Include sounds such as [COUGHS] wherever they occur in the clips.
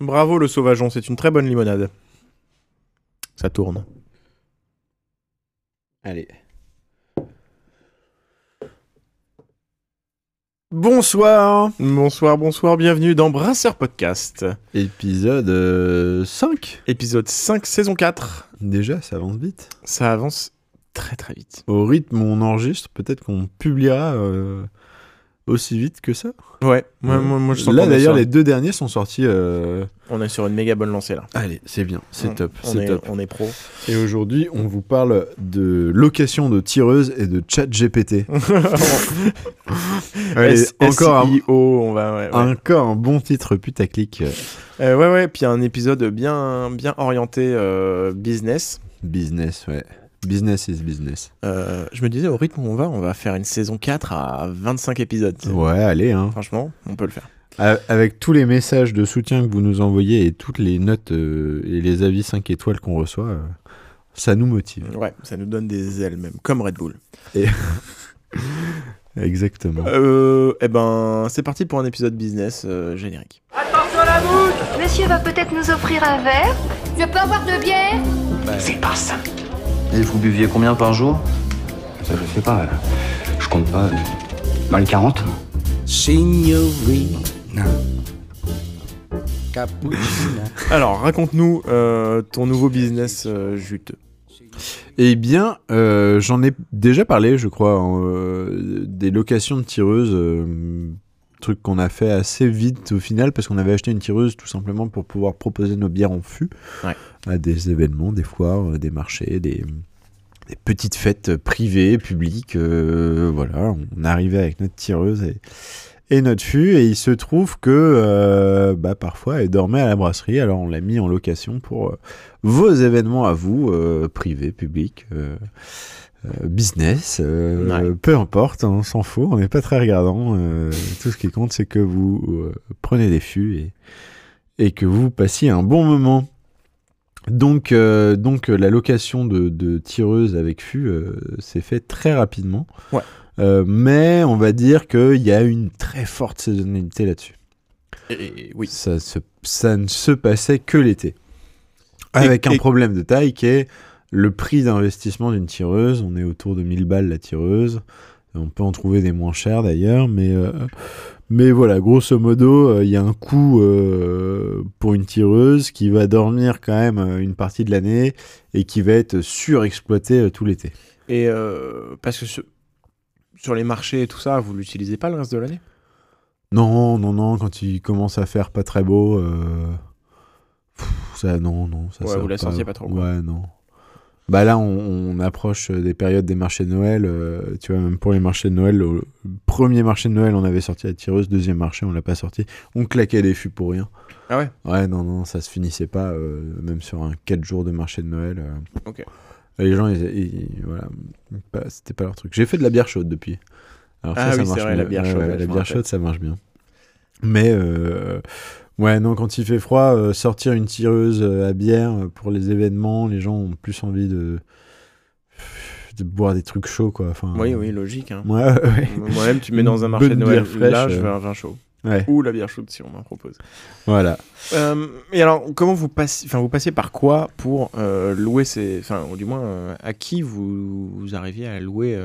Bravo le sauvageon, c'est une très bonne limonade. Ça tourne. Allez. Bonsoir. Bonsoir, bonsoir, bienvenue dans Brasseur Podcast. Épisode euh, 5. Épisode 5, saison 4. Déjà, ça avance vite. Ça avance très très vite. Au rythme où on enregistre, peut-être qu'on publiera euh, aussi vite que ça. Ouais, moi, moi, moi, je sens Là d'ailleurs, sur- les deux derniers sont sortis. euh, on est sur une méga bonne lancée là. Allez, c'est bien, c'est top, On c'est est, top. on est pro. Et aujourd'hui, on vous parle de location de tireuses et de chat GPT. [LAUGHS] Allez, encore un, on va. Ouais, ouais. encore un bon titre putaclic. Euh, ouais, ouais, puis un épisode bien, bien orienté euh, business. Business, ouais. Business is business. Euh, je me disais, au rythme où on va, on va faire une saison 4 à 25 épisodes. Ouais, allez, hein. Franchement, on peut le faire. Avec tous les messages de soutien que vous nous envoyez et toutes les notes euh, et les avis 5 étoiles qu'on reçoit, euh, ça nous motive. Ouais, ça nous donne des ailes même, comme Red Bull. [LAUGHS] Exactement. Euh, eh ben, c'est parti pour un épisode business euh, générique. Monsieur va peut-être nous offrir un verre Je peux avoir de bière Et vous buviez combien par jour? Ça, je sais pas. Je compte pas. euh, Dans les 40 Alors, raconte-nous euh, ton nouveau business euh, juteux. Eh bien, euh, j'en ai déjà parlé, je crois, euh, des locations de tireuses. Truc qu'on a fait assez vite au final parce qu'on avait acheté une tireuse tout simplement pour pouvoir proposer nos bières en fût Ouais. à des événements, des foires, euh, des marchés, des, des petites fêtes privées, publiques. euh, voilà, on arrivait avec notre tireuse et, et notre fût et il se trouve que euh, bah, parfois elle dormait à la brasserie alors on l'a mis en location pour euh, vos événements à vous, euh, privés, publics. Euh, business, euh, Ouais. peu importe, on s'en fout, on n'est pas très regardant. euh, tout ce qui compte, c'est que vous prenez des fûts et, et que vous passiez un bon moment. Donc, euh, donc la location de, de tireuses avec fût euh, s'est fait très rapidement. Ouais. Euh, mais on va dire qu'il y a une très forte saisonnalité là-dessus. Oui. Ça, se- ça ne se passait que l'été. Avec un et- problème de taille qui est le prix d'investissement d'une tireuse. On est autour de 1000 balles la tireuse. On peut en trouver des moins chères d'ailleurs, mais, euh, mais voilà, grosso modo, euh, il y a un coût euh, pour une tireuse qui va dormir quand même une partie de l'année et qui va être surexploité euh, tout l'été. Et parce que sur, sur les marchés et tout ça, vous l'utilisez pas le reste de l'année? Non, non, non, quand il commence à faire pas très beau, ça, non, non, ça Ouais, vous la sentiez pas trop, quoi. Ouais, non. Bah là, on, on approche des périodes des marchés de Noël. euh, tu vois, même pour les marchés de Noël, le premier marché de Noël, on avait sorti la tireuse. Deuxième marché, on l'a pas sorti. On claquait des fûts pour rien. Ah ouais? Ouais, non, non, ça se finissait pas, euh, même sur un 4 jours de marché de Noël. euh. Ok. Les gens, ils, ils- voilà, c'était pas leur truc. J'ai fait de la bière chaude depuis. Alors Ah ça, ça oui, c'est marche vrai, la bien. bière chaude, ouais, la bière chaude, ça marche bien. Mais euh, ouais, non, quand il fait froid, euh, sortir une tireuse euh, à bière euh, pour les événements, les gens ont plus envie de de boire des trucs chauds, quoi. Enfin, Oui, oui, logique. hein. Ouais, ouais, ouais. Moi-même, tu me mets dans un marché de Noël, fraîche, là, je veux un vin chaud. Ouais, Ou la bière chaude si on m'en propose. voilà. Euh, et alors, comment vous passez, enfin, vous passez par quoi pour euh, louer ces, enfin, ou du moins, à qui vous, vous arriviez à louer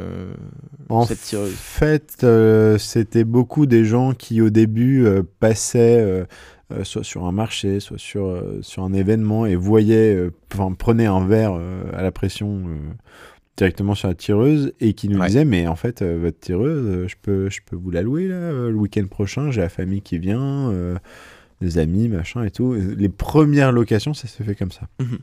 En cette tireuse? fait, euh, c'était beaucoup des gens qui au début passaient euh, soit sur un marché, soit sur, euh, sur un événement et voyaient, euh, enfin prenaient un verre à la pression directement sur la tireuse et qui nous Ouais. disaient mais en fait votre tireuse, je peux, je peux vous la louer là le week-end prochain, j'ai la famille qui vient, des amis, machin et tout. Les premières locations, ça se fait comme ça. Mhm.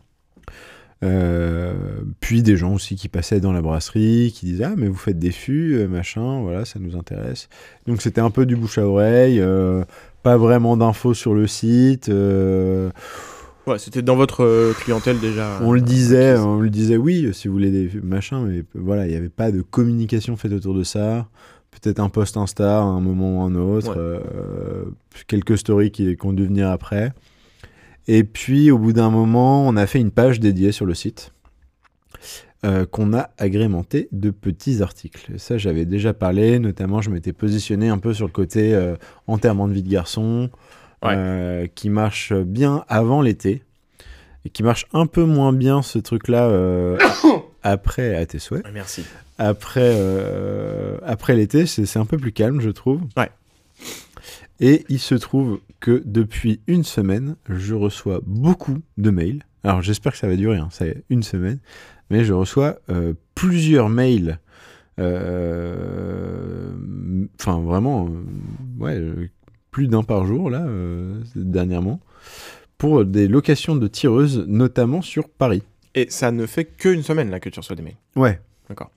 Euh, puis des gens aussi qui passaient dans la brasserie, qui disaient ah mais vous faites des fûts, machin, voilà ça nous intéresse. Donc c'était un peu du bouche à oreille, euh, pas vraiment d'infos sur le site. euh, Ouais, c'était dans votre euh, clientèle déjà. on le euh, disait, on le disait oui si vous voulez des fûts, machin, mais voilà il n'y avait pas de communication faite autour de ça. Peut-être un post Insta à un moment ou un autre, Ouais. euh, quelques stories qui, qui ont dû venir après. Et puis au bout d'un moment, on a fait une page dédiée sur le site. Euh, qu'on a agrémenté de petits articles. Ça, j'avais déjà parlé, notamment je m'étais positionné un peu sur le côté euh, enterrement de vie de garçon, Ouais. euh, qui marche bien avant l'été et qui marche un peu moins bien ce truc-là euh, [COUGHS] après, à tes souhaits, Merci. après, après l'été, c'est c'est un peu plus calme, je trouve. Ouais. Et il se trouve que depuis une semaine, je reçois beaucoup de mails. Alors j'espère que ça va durer, hein, fait une semaine, mais je reçois euh, plusieurs mails. euh, Enfin, vraiment, euh, ouais, plus d'un par jour, là, dernièrement, pour des locations de tireuses, notamment sur Paris. Et ça ne fait qu'une semaine là que tu reçois des mails. Ouais. D'accord.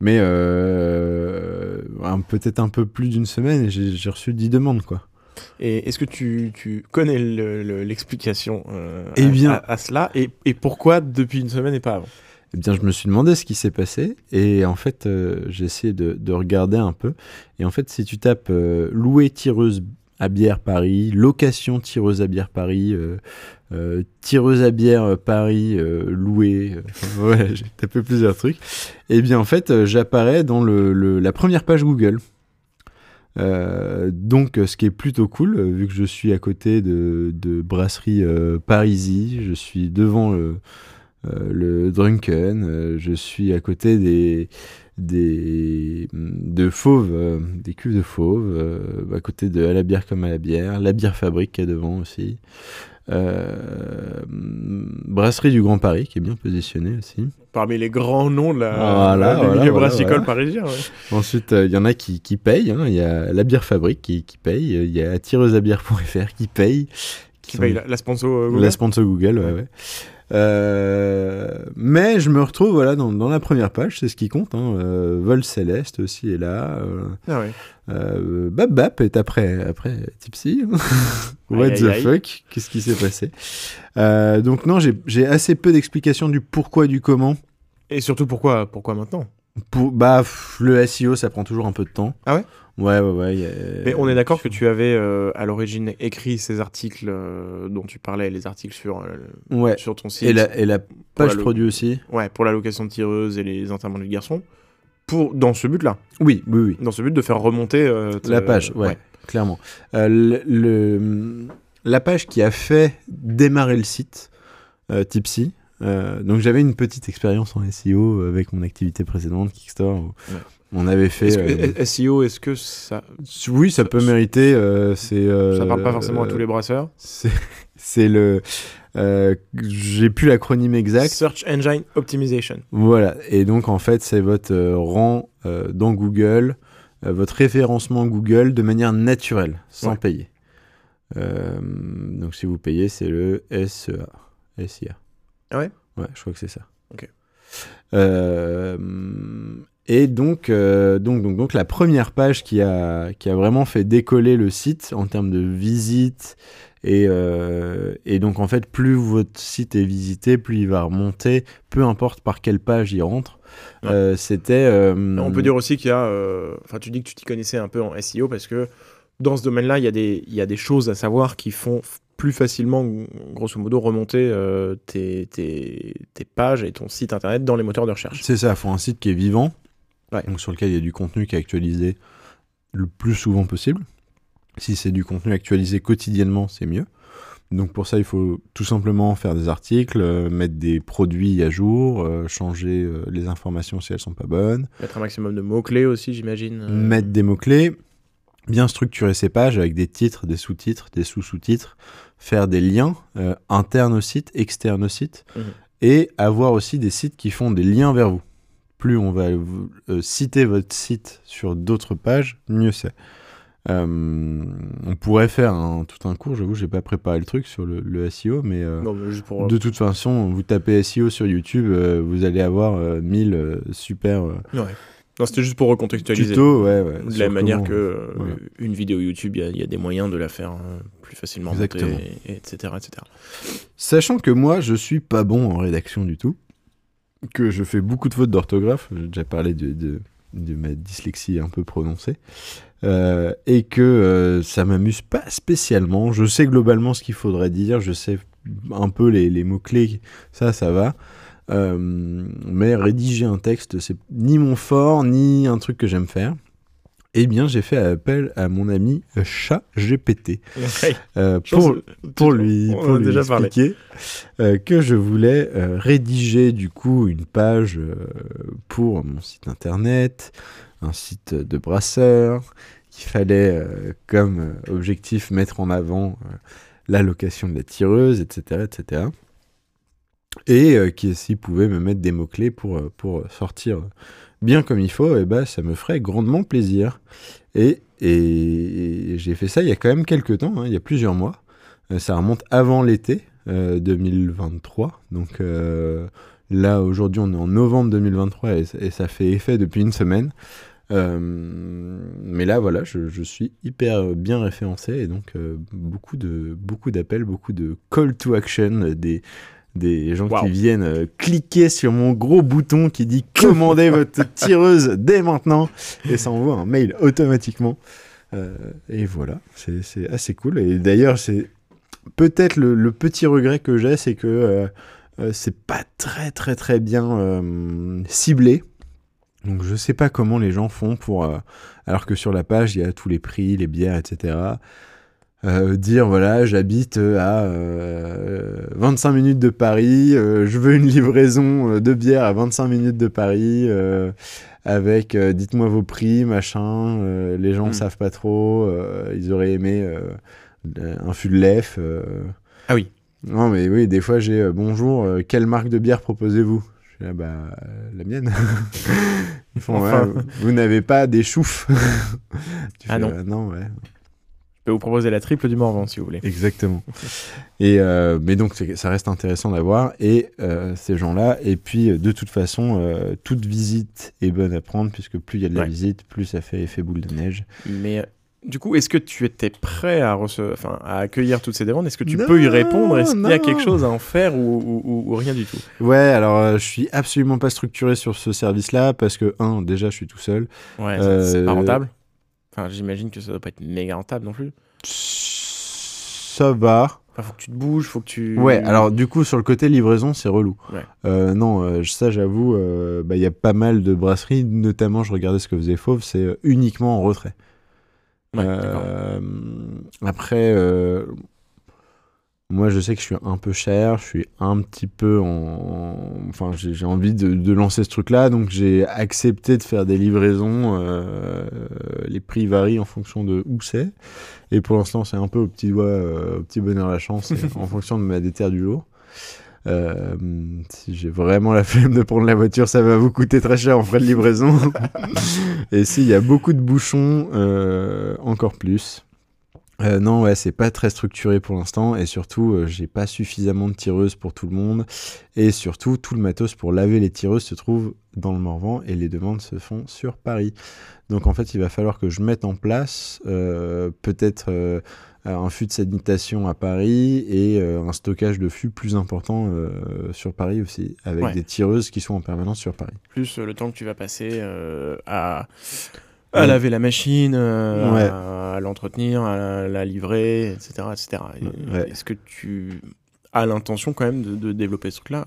Mais euh, peut-être un peu plus d'une semaine j'ai reçu 10 demandes, quoi. Et est-ce que tu, tu connais le- le- l'explication euh, Eh à- bien- à, à cela? Et, et pourquoi depuis une semaine et pas avant? Eh bien, je me suis demandé ce qui s'est passé et en fait, euh, j'ai essayé de, de regarder un peu. Et en fait, si tu tapes euh, louer tireuse à bière Paris, location tireuse à bière Paris, euh, tireuse à bière Paris, louer, [LAUGHS] j'ai tapé plusieurs trucs. Et bien, en fait, j'apparais dans la première page Google. Donc, ce qui est plutôt cool, vu que je suis à côté de, brasserie euh, Parisie, je suis devant le Drunken, euh, je suis à côté des, des de fauve, euh, des cuves de fauve, euh, à côté de à la bière comme à la bière, la bière fabrique qui est devant aussi. Euh, brasserie du Grand Paris qui est bien positionnée aussi. Parmi les grands noms de la, Voilà, du voilà, milieu voilà, brassicole voilà. parisien. ouais. Ensuite, euh, il y en a qui, qui payent. hein. Il y a la bière fabrique qui, qui paye. Il y a tireuseabière.fr qui paye. Qui sont- paye la, la sponsor euh, Google. La sponsor Google, ouais, ouais. Euh, mais je me retrouve voilà dans, dans la première page, c'est ce qui compte. Hein. Euh, Vol Céleste aussi est là. Euh, Ah ouais. Bap Bap est après après Tipsy. [LAUGHS] What Aïe, the aïe, fuck? Qu'est-ce qui s'est passé? Donc non, j'ai j'ai assez peu d'explications du pourquoi du comment. Et surtout pourquoi, pourquoi maintenant? Pour, bah pff, le SEO, ça prend toujours un peu de temps. Ah ouais? Ouais, ouais, ouais. y a- Mais on est d'accord que tu avais euh, à l'origine écrit ces articles euh, dont tu parlais, les articles sur, euh, Ouais. sur ton site. Et la, et la la page produit aussi. Ouais, pour la location de tireuse et les enterrements de garçons. Pour, dans ce but-là. Oui, oui, oui. Dans ce but de faire remonter euh, te- La page, ouais, clairement. Euh, le, le- la page qui a fait démarrer le site, euh, Tipsy. euh, donc j'avais une petite expérience en SEO avec mon activité précédente, Kickstarter. où Ouais. On avait fait. Est-ce euh, SEO, est-ce que ça, oui, ça peut mériter. euh, c'est. euh, ça parle pas forcément à tous les brasseurs C'est c'est le. euh, J'ai plus l'acronyme exact. Search Engine Optimization. Voilà, et donc en fait, c'est votre euh, rang euh, dans Google, euh, votre référencement Google de manière naturelle, sans Ouais. payer. Euh, donc si vous payez, c'est le SEA. SIA. Ah ouais? Ouais, je crois que c'est ça. Ok. Euh, et donc, euh, donc, donc, donc, la première page qui a, qui a vraiment fait décoller le site en termes de visites. Et, euh, et donc, en fait, plus votre site est visité, plus il va remonter, peu importe par quelle page il rentre. Ouais. Euh, C'était. On peut dire aussi qu'il y a. Enfin, tu dis que tu t'y connaissais un peu en SEO parce que dans ce domaine-là, il y, a des- il y a des choses à savoir qui font plus facilement, grosso modo, remonter euh, tes, tes- tes pages et ton site internet dans les moteurs de recherche. C'est ça, il faut un site qui est vivant, Ouais. donc sur lequel il y a du contenu qui est actualisé le plus souvent possible. Si c'est du contenu actualisé quotidiennement, c'est mieux. Donc pour ça, il faut tout simplement faire des articles, euh, mettre des produits à jour, euh, changer euh, les informations si elles sont pas bonnes, Mettre un maximum de mots-clés aussi, j'imagine. mettre des mots-clés, bien structurer ses pages avec des titres, des sous-titres, des sous-sous-titres, faire des liens internes au site, externes au site, Mhm. et avoir aussi des sites qui font des liens vers vous. Plus on va euh, citer votre site sur d'autres pages, mieux c'est. Euh, on pourrait faire un- tout un cours, j'avoue, j'ai pas préparé le truc sur le, le SEO, mais euh, Non, mais juste pour. de toute façon, vous tapez SEO sur YouTube, euh, vous allez avoir euh, 1000 euh, super Ouais. Non, c'était juste pour recontextualiser. tutos. Ouais, ouais, De la manière comment- que une vidéo YouTube, il y a- il y, a des moyens de la faire plus facilement monter, Exactement. et- etc., etc. Sachant que moi, je suis pas bon en rédaction du tout, que je fais beaucoup de fautes d'orthographe, j'ai déjà parlé de, de, ma dyslexie un peu prononcée, euh, et que euh, ça m'amuse pas spécialement. Je sais globalement ce qu'il faudrait dire, je sais un peu les, les mots-clés, ça, ça va. Euh, mais rédiger un texte, c'est ni mon fort, ni un truc que j'aime faire. Eh bien, j'ai fait appel à mon ami chat GPT euh, pour, pour lui, pour lui déjà expliquer euh, que je voulais euh, rédiger du coup une page pour mon site internet, un site de brasseur, qu'il fallait comme objectif mettre en avant la location de la tireuse, etc., etc. Et qui s'il pouvait me mettre des mots-clés pour, pour sortir bien comme il faut, et ben ça me ferait grandement plaisir. Et, j'ai fait ça il y a quand même quelques temps, hein, il y a plusieurs mois. Euh, ça remonte avant l'été euh, 2023. Donc euh, là, aujourd'hui, on est en novembre 2023 et, ça fait effet depuis une semaine. Euh, mais là, voilà, je, je suis hyper bien référencé et donc euh, beaucoup de beaucoup d'appels, beaucoup de call to action, euh, des des gens Wow. qui viennent euh, cliquer sur mon gros bouton qui dit commandez votre tireuse dès maintenant et ça envoie un mail automatiquement. Euh, et voilà, c'est assez cool. Et d'ailleurs, c'est peut-être le, le petit regret que j'ai, c'est que euh, euh, c'est pas très très très bien ciblé. Donc je sais pas comment les gens font pour, alors que sur la page il y a tous les prix, les bières, etc. Euh, dire voilà, j'habite à euh, 25 minutes de Paris, euh, je veux une livraison euh, de bière à 25 minutes de Paris, euh, avec euh, dites-moi vos prix, machin, euh, les gens Mm. savent pas trop, euh, ils auraient aimé euh, un fût de lef. euh. Ah oui. Non mais oui, des fois j'ai euh, bonjour, euh, quelle marque de bière proposez-vous? Je suis là, bah euh, la mienne. [LAUGHS] Ils font, Enfin. ouais, vous n'avez pas des choufs. [LAUGHS] Tu Ah fais, non. euh, non, ouais. Peux vous proposer la triple du Morvan si vous voulez. Exactement. Et euh, mais donc ça reste intéressant d'avoir et euh, ces gens-là. Et puis euh, de toute façon, euh, toute visite est bonne à prendre puisque plus il y a de la Ouais. visite, plus ça fait effet boule de neige. Mais du coup, est-ce que tu étais prêt à, enfin, à accueillir toutes ces demandes? Est-ce que tu Non, peux y répondre? Est-ce qu'il y a quelque chose à en faire ou, ou- ou- ou rien du tout? Ouais, alors euh, je suis absolument pas structuré sur ce service-là parce que un, déjà je suis tout seul. Ouais, c'est- c'est pas rentable. Enfin, j'imagine que ça doit pas être méga rentable non plus. Ça va. Enfin, faut que tu te bouges, faut que tu. Ouais, alors du coup, sur le côté livraison, c'est relou. Ouais. Euh, non, euh, ça, j'avoue, euh, bah, il y a pas mal de brasseries, notamment, je regardais ce que faisait Fauve, c'est uniquement en retrait. Ouais, après, moi, je sais que je suis un peu cher, je suis un petit peu en. Enfin, j'ai envie de, de lancer ce truc-là, donc j'ai accepté de faire des livraisons. euh, les prix varient en fonction de où c'est. Et pour l'instant, c'est un peu au petit doigt, euh, au petit bonheur la chance, [LAUGHS] en fonction de ma déterre du jour. Euh, si j'ai vraiment la flemme de prendre la voiture, ça va vous coûter très cher en frais de livraison. [LAUGHS] et s'il y a beaucoup de bouchons, encore plus. Euh, non, ouais, c'est pas très structuré pour l'instant et surtout, euh, j'ai pas suffisamment de tireuses pour tout le monde et surtout, tout le matos pour laver les tireuses se trouve dans le Morvan et les demandes se font sur Paris. Donc en fait, il va falloir que je mette en place euh, peut-être un fût de sanitation à Paris et un stockage de fûts plus important sur Paris aussi, avec Ouais. des tireuses qui sont en permanence sur Paris. Plus le temps que tu vas passer à, à laver la machine, euh, Ouais. à, à l'entretenir, à la, la livrer, etc. etc. Ouais. Est-ce que tu as l'intention quand même de, de développer ce truc-là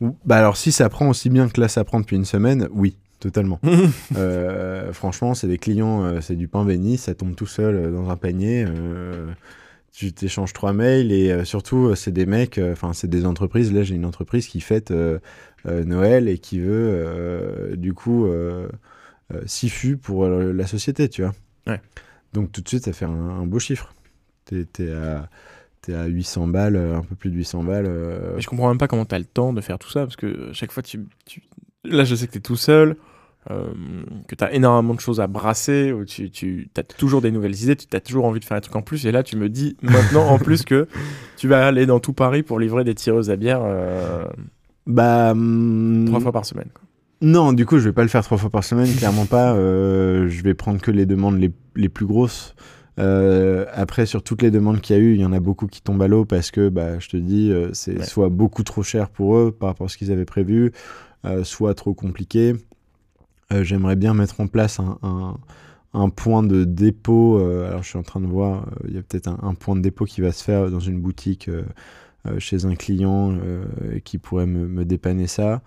ou- Bah alors si ça prend aussi bien que là ça prend depuis une semaine, oui, totalement. [LAUGHS] Euh, franchement, c'est des clients, euh, c'est du pain béni, ça tombe tout seul dans un panier. tu t'échanges trois mails et surtout, c'est des mecs, enfin, c'est des entreprises. Là, j'ai une entreprise qui fête Noël et qui veut, du coup, euh, fûts pour euh, la société, tu vois. Ouais. Donc, tout de suite, ça fait un, un beau chiffre. T'es t'es à, t'es à 800 balles, euh, un peu plus de 800 balles. Mais je comprends même pas comment tu as le temps de faire tout ça, parce que chaque fois, tu, tu- là, je sais que tu es tout seul, euh, que tu as énormément de choses à brasser, où tu, tu as toujours des nouvelles idées, tu as toujours envie de faire un truc en plus, et là, tu me dis [LAUGHS] maintenant en plus que tu vas aller dans tout Paris pour livrer des tireuses à bière euh, Bah, trois fois par semaine. quoi. Non, du coup, je vais pas le faire trois fois par semaine, clairement pas. Euh, je vais prendre que les demandes les, les plus grosses. Euh, après, sur toutes les demandes qu'il y a eu, il y en a beaucoup qui tombent à l'eau parce que, bah, je te dis, euh, c'est Ouais. soit beaucoup trop cher pour eux par rapport à ce qu'ils avaient prévu, euh, soit trop compliqué. J'aimerais bien mettre en place un, un, un point de dépôt. alors, je suis en train de voir, il y a peut-être un, un point de dépôt qui va se faire dans une boutique chez un client qui pourrait me, me dépanner ça.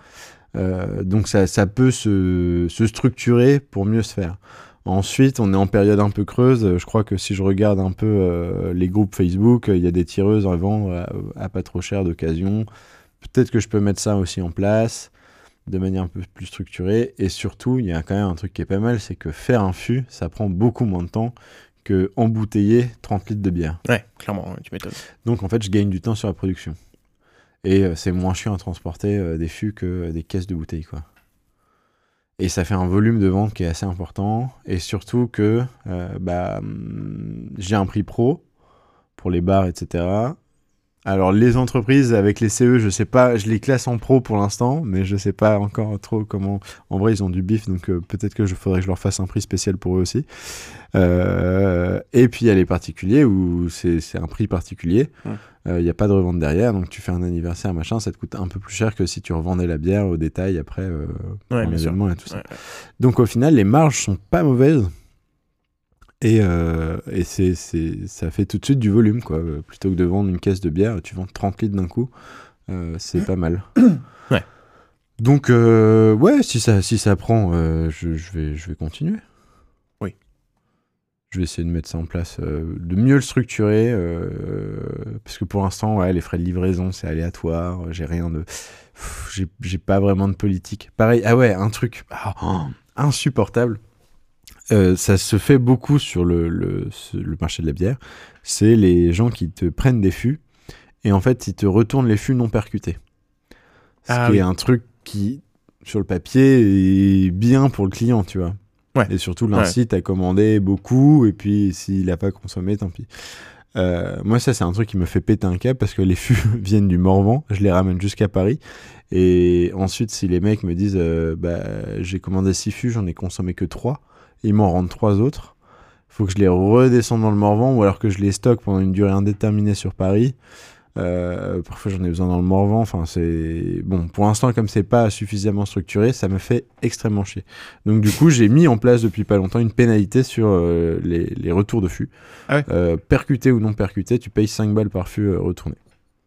Euh, donc ça, ça peut se, se structurer pour mieux se faire. Ensuite, on est en période un peu creuse. Je crois que si je regarde un peu euh, les groupes Facebook, il y a des tireuses en vente à, à pas trop cher d'occasion. Peut-être que je peux mettre ça aussi en place de manière un peu plus structurée. Et surtout, il y a quand même un truc qui est pas mal, c'est que faire un fût, ça prend beaucoup moins de temps que embouteiller 30 litres de bière. Ouais, clairement, tu m'étonnes. Donc en fait, je gagne du temps sur la production. Et euh, c'est moins chiant à transporter euh, des fûts que euh, des caisses de bouteilles, quoi. Et ça fait un volume de vente qui est assez important. Et surtout que bah, hum, j'ai un prix pro pour les bars, etc. Alors les entreprises avec les CE, je sais pas, je les classe en pro pour l'instant, mais je sais pas encore trop comment. En vrai, ils ont du bif, donc peut-être que je faudrait que je leur fasse un prix spécial pour eux aussi. Et puis il y a les particuliers où c'est un prix particulier. Euh, Il n'y a pas de revente derrière, donc tu fais un anniversaire, machin, ça te coûte un peu plus cher que si tu revendais la bière au détail après euh, Ouais, bien sûr. et tout ça. Ouais. Donc au final, les marges sont pas mauvaises. Et, euh, et c'est, c'est, ça fait tout de suite du volume, quoi. Euh, Plutôt que de vendre une caisse de bière, tu vends 30 litres d'un coup. Euh, c'est pas mal. [COUGHS] Ouais. Donc, euh, ouais, si ça, si ça prend, euh, je, je vais, je vais continuer. Je vais essayer de mettre ça en place, euh, de mieux le structurer. euh, parce que pour l'instant, ouais, les frais de livraison, c'est aléatoire. J'ai rien de. J'ai, pas vraiment de politique. Pareil, ah ouais, un truc ah, oh, insupportable. Euh, ça se fait beaucoup sur le, le, ce- le marché de la bière. C'est les gens qui te prennent des fûts et en fait, ils te retournent les fûts non percutés. Ce Ah qui oui. est un truc qui, sur le papier, est bien pour le client, tu vois. Ouais. Et surtout, l'incite à commander beaucoup et puis s'il n'a pas consommé, tant pis. Euh, moi, ça, c'est un truc qui me fait péter un câble parce que les fûts [LAUGHS] viennent du Morvan. Je les ramène jusqu'à Paris. Et ensuite, si les mecs me disent euh, bah, j'ai commandé 6 fûts, j'en ai consommé que 3, ils m'en rendent 3 autres. faut que je les redescende dans le Morvan ou alors que je les stocke pendant une durée indéterminée sur Paris. Euh, parfois j'en ai besoin dans le Morvan. Enfin, c'est bon. Pour l'instant, comme c'est pas suffisamment structuré, ça me fait extrêmement chier. Donc du coup, j'ai mis en place depuis pas longtemps une pénalité sur euh, les, les retours de fûts. Ah ouais Euh, percuté ou non percuté, tu payes 5 balles par fût retourné.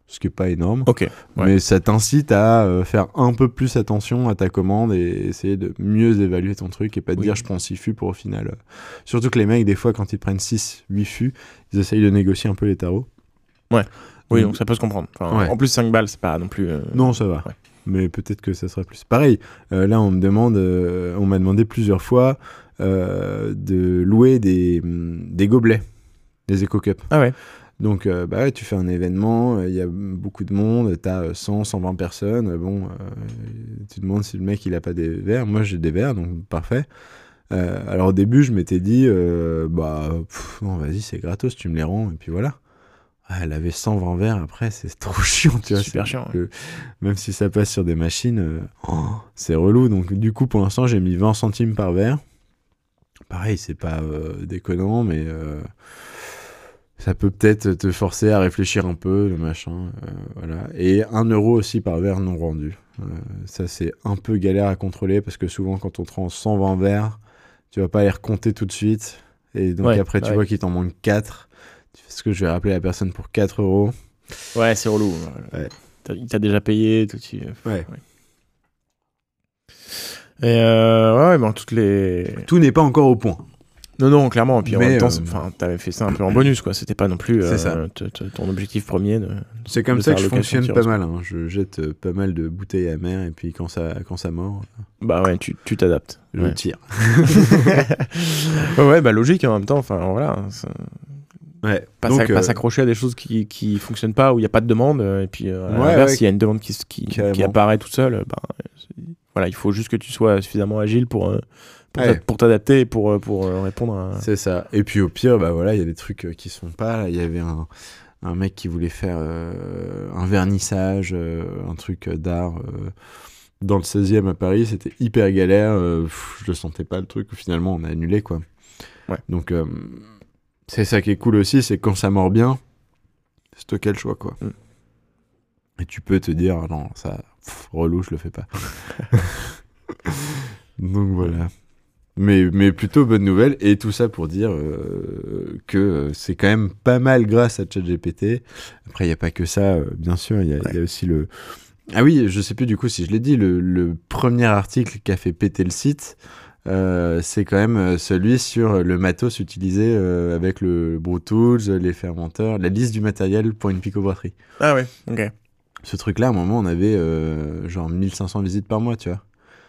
Ce qui est pas énorme. Ok. Ouais. Mais ça t'incite à faire un peu plus attention à ta commande et essayer de mieux évaluer ton truc et pas te Oui. dire je prends 6 fûts pour au final. Surtout que les mecs, des fois, quand ils prennent 6, 8 fûts, ils essayent de négocier un peu les tarots. Oui, Mm. donc ça peut se comprendre. Enfin, Ouais. En plus, 5 balles, c'est pas non plus. euh, Non, ça va. Ouais. Mais peut-être que ça sera plus. Pareil, euh, là, on me demande, euh, on m'a demandé plusieurs fois de louer des, hum, des gobelets, des Eco Cup. Ah ouais. Donc, bah tu fais un événement, il y a beaucoup de monde, t'as euh, 100, 120 personnes. Bon, tu demandes si le mec il a pas des verres. Moi, j'ai des verres, donc parfait. Alors, au début, je m'étais dit, bah, pff, non, vas-y, c'est gratos, tu me les rends, et puis voilà. Ah, elle avait 120 verres après, c'est [LAUGHS] trop chiant, tu vois. Super chiant, Même si ça passe sur des machines, euh, oh, c'est relou. Donc, du coup, pour l'instant, j'ai mis 20 centimes par verre. Pareil, c'est pas euh, déconnant, mais euh, ça peut peut-être te forcer à réfléchir un peu, le machin. voilà. Et 1 euro aussi par verre non rendu. Ça, c'est un peu galère à contrôler parce que souvent, quand on te rend 120 verres, tu vas pas les recompter tout de suite. Et donc, Ouais, après, tu ouais. vois qu'il t'en manque 4. Est-ce que je vais rappeler la personne pour 4 euros Ouais, c'est relou. Ouais. T'as- Il t'a déjà payé. Tout, tu- Ouais. Et euh, ouais, ouais, bon, toutes les. Tout n'est pas encore au point. Non, non, clairement. Et puis en même temps, euh, t'avais fait ça un peu en bonus, quoi. C'était pas non plus ça. euh, te- ton objectif premier. De... C'est comme de ça que je fonctionne pas mal. hein. Je jette euh, pas mal de bouteilles à mer et puis quand ça, quand ça mord, Bah ouais, tu tu t'adaptes. je Ouais. tire. [LAUGHS] [LAUGHS] ouais, bah logique en même temps. Enfin, voilà. c'est- Ouais. Pas euh, s'accrocher à des choses qui, qui fonctionnent pas, où il n'y a pas de demande. euh, Et puis, euh, à l'inverse, s'il y a une demande qui, qui, apparaît toute seule, c'est- voilà, il faut juste que tu sois suffisamment agile pour, pour t'adapter et pour, pour répondre à. C'est ça. Et puis au pire, bah voilà, il y a des trucs qui se font pas. Il y avait un, un mec qui voulait faire euh, un vernissage, euh, un truc d'art euh, dans le 16e à Paris. C'était hyper galère. pff, je sentais pas le truc. Finalement, on a annulé quoi. Ouais. Donc c'est ça qui est cool aussi, c'est quand ça mord bien, c'est toi qui le choix quoi. Mm. Et tu peux te dire ah non ça pff, relou, je le fais pas. [LAUGHS] Donc voilà. Mais, mais plutôt bonne nouvelle. Et tout ça pour dire euh, que euh, c'est quand même pas mal grâce à ChatGPT. Après, il n'y a pas que ça, euh, bien sûr. Il y, a- il y a aussi le. Ah oui, je sais plus du coup si je l'ai dit, le, le premier article qui a fait péter le site, euh, c'est quand même euh, celui sur le matos utilisé euh, avec le Brew Tools, les fermenteurs, la liste du matériel pour une picobrasserie. Ah ouais, ok. Ce truc-là, à un moment, on avait euh, genre 1500 visites par mois, tu vois.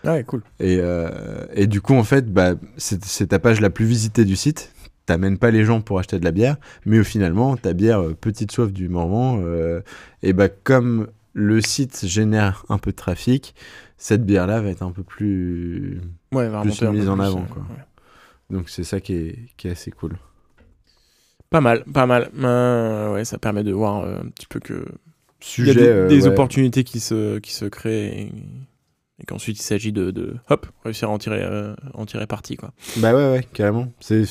Ah ouais, cool. Et, euh, et du coup, en fait, bah, c'est ta page la plus visitée du site. T'amènes pas les gens pour acheter de la bière, mais finalement, ta bière euh, Petite Soif du Morvan, euh, et bah, comme le site génère un peu de trafic, cette bière-là va être un peu plus. Ouais, vraiment. Plus mise en avant, quoi. Donc c'est ça qui est, qui est assez cool. Pas mal, pas mal. Euh, ouais, ça permet de voir euh, un petit peu que il y a Sujet. des, euh, des ouais. opportunités qui se, qui se créent et, et qu'ensuite il s'agit de, de hop, réussir à en tirer, en tirer parti. Quoi. Bah ouais, ouais, carrément. C'est,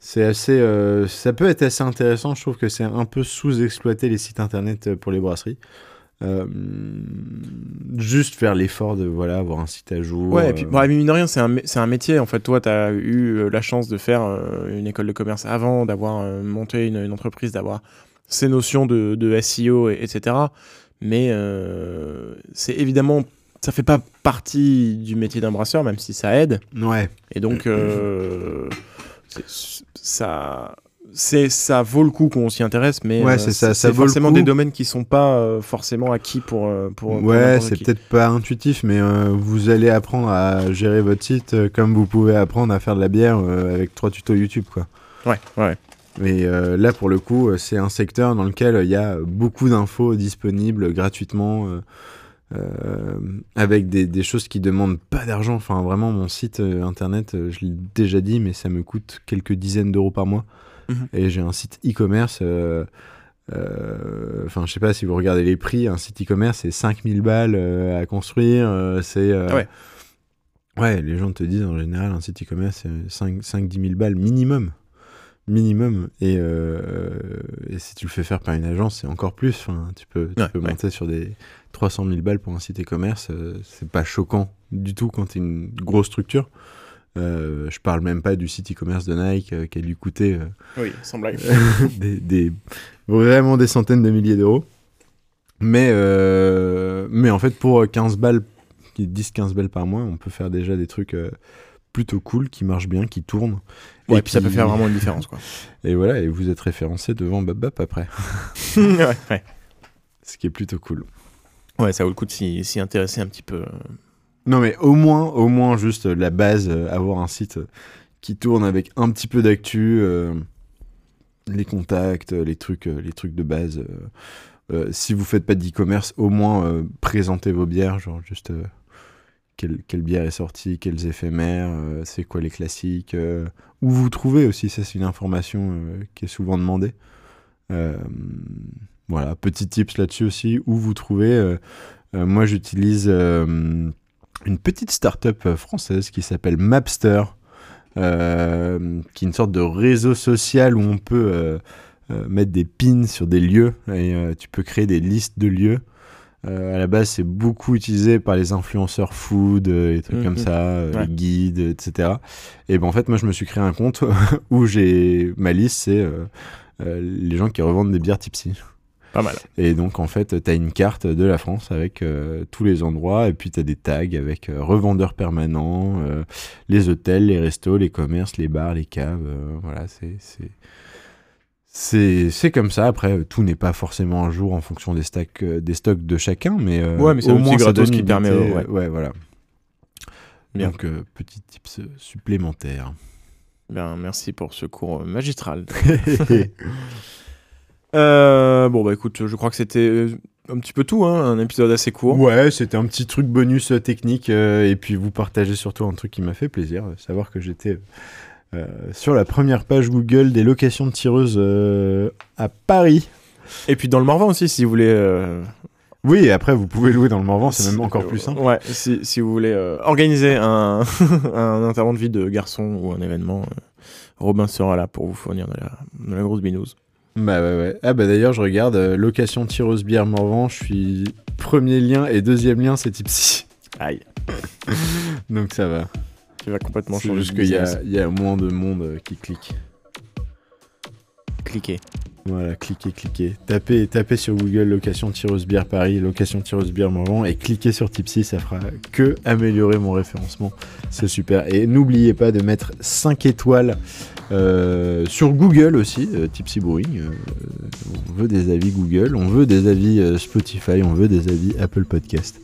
c'est, assez. euh, ça peut être assez intéressant. Je trouve que c'est un peu sous-exploité les sites internet euh, pour les brasseries. Euh, juste faire l'effort de voilà avoir un site à jour. Ouais, et puis euh, bon, mine de rien, c'est un, mé- c'est un métier. En fait, toi, tu as eu la chance de faire une école de commerce avant, d'avoir monté une, une entreprise, d'avoir ces notions de, de SEO, et- etc. Mais c'est évidemment, ça fait pas partie du métier d'un brasseur, même si ça aide. Ouais. Et donc, euh, ça, c'est, ça vaut le coup qu'on s'y intéresse, mais Ouais, euh, c'est ça, ça vaut le forcément coup. des domaines qui sont pas euh, forcément acquis pour, euh, pour, Ouais, c'est peut-être pas intuitif, mais vous allez apprendre à gérer votre site comme vous pouvez apprendre à faire de la bière avec trois tutos YouTube, quoi. Ouais, ouais. Mais là, pour le coup, c'est un secteur dans lequel il y a beaucoup d'infos disponibles gratuitement, avec des, des choses qui demandent pas d'argent. Enfin, vraiment, mon site euh, internet, euh, je l'ai déjà dit, mais ça me coûte quelques dizaines d'euros par mois. Mhm. Et j'ai un site e-commerce. euh, euh, Enfin, je sais pas si vous regardez les prix, un site e-commerce, c'est 5000 balles euh, à construire. euh, c'est. euh, ouais. Ouais, les gens te disent en général, un site e-commerce, c'est 5-10 000 balles minimum. Minimum. Et, euh, et si tu le fais faire par une agence, c'est encore plus. Enfin, tu peux, tu Ouais, peux ouais. monter sur des 300 000 balles pour un site e-commerce. euh, c'est pas choquant du tout quand tu une grosse structure. Euh, je parle même pas du site e-commerce de Nike qui a dû coûter Oui, sans blague. [LAUGHS] des, des- vraiment des centaines de milliers d'euros. Mais, mais en fait, pour 15 balles, 10-15 balles par mois, on peut faire déjà des trucs plutôt cool, qui marchent bien, qui. Ouais, et puis ça peut faire vraiment une différence, quoi. [LAUGHS] Et voilà, et vous êtes référencé devant Babap après. [LAUGHS] [LAUGHS] ouais, ouais. Ce qui est plutôt cool. Ouais, ça vaut le coup de s'y intéresser un petit peu. Non, mais au moins, au moins juste euh, la base, euh, avoir un site euh, qui tourne avec un petit peu d'actu, euh, les contacts, les trucs, les trucs de base. euh, si vous faites pas d'e-commerce, au moins présentez vos bières, genre juste quelle, bière est sortie, quels éphémères, euh, c'est quoi les classiques, euh, où vous trouvez aussi, ça c'est une information euh, qui est souvent demandée. Voilà, petit tips là-dessus aussi, où vous trouvez. moi j'utilise une petite start-up française qui s'appelle Mapster, qui est une sorte de réseau social où on peut mettre des pins sur des lieux et tu peux créer des listes de lieux. Euh, à la base, c'est beaucoup utilisé par les influenceurs food, euh, et trucs Mhm. comme ça, euh, Ouais. les guides, etc. Et ben en fait, moi, je me suis créé un compte [LAUGHS] où j'ai ma liste, c'est euh, euh, les gens qui revendent des bières Tipsy. Pas mal. Et donc, en fait, tu as une carte de la France avec euh, tous les endroits, et puis tu as des tags avec euh, revendeurs permanents, euh, les hôtels, les restos, les commerces, les bars, les caves. euh, voilà, c'est. C'est- comme ça. Après, euh, tout n'est pas forcément un jour en fonction des, stocks euh, des stocks de chacun, mais, euh, Ouais, mais c'est au moins ça donne qui permet, idée, ouais. voilà. Bien. Donc, euh, petit tips supplémentaire. Bien, merci pour ce cours magistral. [LAUGHS] Euh, bon, bah écoute, je crois que c'était un petit peu tout, hein, un épisode assez court. Ouais, c'était un petit truc bonus technique. et puis vous partagez surtout un truc qui m'a fait plaisir, savoir que j'étais euh, sur la première page Google des locations de tireuses euh, à Paris. Et puis dans le Morvan aussi, si vous voulez. euh, Oui, et après vous pouvez louer dans le Morvan, c'est si- même encore plus simple. Ouais, si, si vous voulez euh, organiser un, [LAUGHS] un intervention de vie de garçon ou un événement, Robin sera là pour vous fournir de la, de la grosse binouse. Bah ouais, ouais. Ah bah d'ailleurs, je regarde location tireuse bière Morvan, je suis premier lien et deuxième lien, c'est Tipsy. Aïe, [LAUGHS] Donc ça va. Tu vas complètement changer juste qu'il y a, il y a moins de monde euh, qui clique. Cliquez. Voilà, cliquez, cliquez. Tapez, tapez sur Google location tireuse bière Paris, location tireuse bière Morvan et cliquez sur Tipsy, ça fera que améliorer mon référencement. C'est super. Et n'oubliez pas de mettre 5 étoiles euh, sur Google aussi, euh, Tipsy Brewing. Euh, on veut des avis Google, on veut des avis Spotify, on veut des avis Apple Podcast.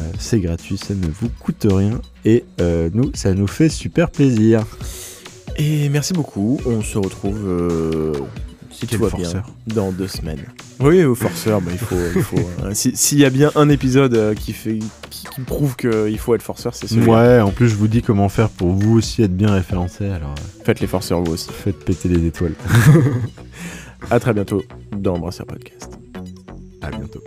Euh, c'est gratuit, ça ne vous coûte rien et euh, nous, ça nous fait super plaisir. Et merci beaucoup. On se retrouve, euh, si tout va forceur. bien, dans deux semaines. Oui, au forceur, bah, il faut. il faut, hein. [LAUGHS] Si- S'il y a bien un épisode euh, qui, fait, qui, qui prouve qu'il faut être forceur, c'est celui-là. Ouais, en plus, je vous dis comment faire pour vous aussi être bien référencé. Alors, euh, Faites les forceurs vous aussi. faites péter les étoiles. [LAUGHS] À très bientôt dans Brasseur Podcast. À bientôt.